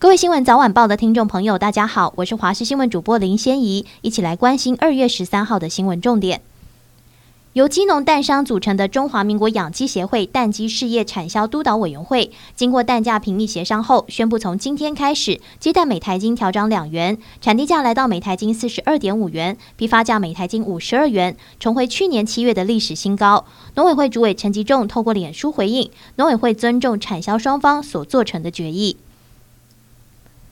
各位新闻早晚报的听众朋友，大家好，我是华视新闻主播林仙怡，一起来关心二月十三号的新闻重点。由鸡农蛋商组成的中华民国养鸡协会蛋鸡事业产销督导委员会，经过蛋价评议协商后，宣布从今天开始，鸡蛋每台斤调涨两元，产地价来到每台斤四十二点五元，批发价每台斤五十二元，重回去年七月的历史新高。农委会主委陈吉仲透过脸书回应，农委会尊重产销双方所做成的决议。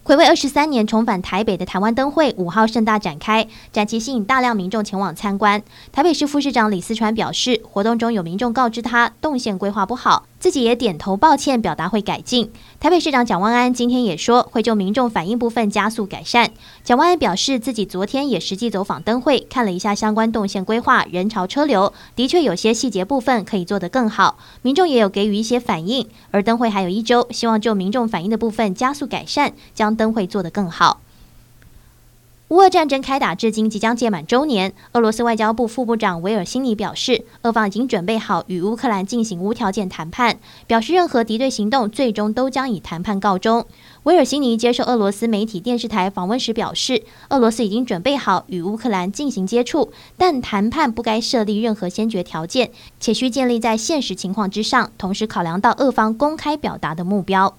暌违二十三年重返台北的台湾灯会五号盛大展开，展期吸引大量民众前往参观。台北市副市长李思川表示，活动中有民众告知他动线规划不好。自己也点头抱歉，表达会改进。台北市长蒋万安今天也说，会就民众反映部分加速改善。蒋万安表示，自己昨天也实际走访灯会，看了一下相关动线规划、人潮车流，的确有些细节部分可以做得更好。民众也有给予一些反应，而灯会还有一周，希望就民众反映的部分加速改善，将灯会做得更好。乌俄战争开打至今即将届满周年，俄罗斯外交部副部长维尔辛尼表示，俄方已经准备好与乌克兰进行无条件谈判，表示任何敌对行动最终都将以谈判告终。维尔辛尼接受俄罗斯媒体电视台访问时表示，俄罗斯已经准备好与乌克兰进行接触，但谈判不该设立任何先决条件，且需建立在现实情况之上，同时考量到俄方公开表达的目标。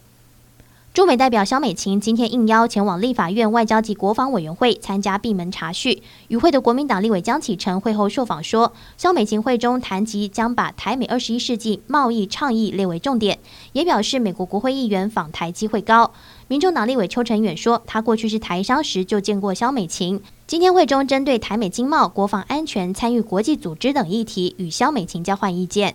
驻美代表萧美琴今天应邀前往立法院外交及国防委员会参加闭门查叙。与会的国民党立委江启臣会后受访说，萧美琴会中谈及将把台美二十一世纪贸易倡议列为重点，也表示美国国会议员访台机会高。民众党立委邱成远说，他过去是台商时就见过萧美琴。今天会中针对台美经贸、国防安全、参与国际组织等议题，与萧美琴交换意见。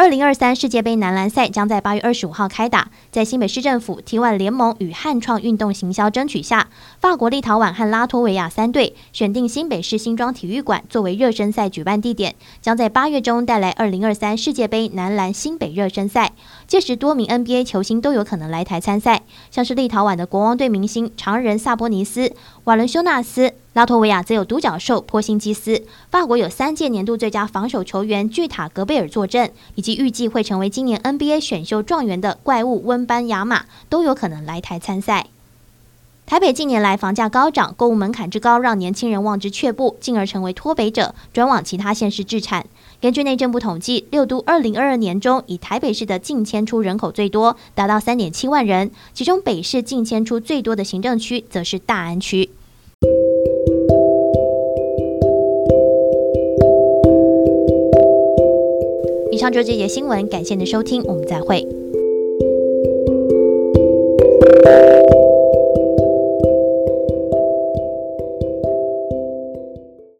二零二三世界杯男篮赛将在八月二十五号开打，在新北市政府 T1 联盟与汉创运动行销争取下，法国、立陶宛和拉脱维亚三队选定新北市新庄体育馆作为热身赛举办地点，将在八月中带来二零二三世界杯男篮新北热身赛。届时，多名 NBA 球星都有可能来台参赛，像是立陶宛的国王队明星长人萨波尼斯、瓦伦修纳斯。拉脱维亚则有独角兽波辛基斯，法国有三届年度最佳防守球员巨塔格贝尔坐镇，以及预计会成为今年 NBA 选秀状元的怪物温班亚马都有可能来台参赛。台北近年来房价高涨，购物门槛之高让年轻人望之却步，进而成为脱北者转往其他县市置产。根据内政部统计，六都二零二二年中以台北市的净迁出人口最多，达到三点七万人，其中北市净迁出最多的行政区则是大安区。以上就是这节新闻，感谢您的收听，我们再会。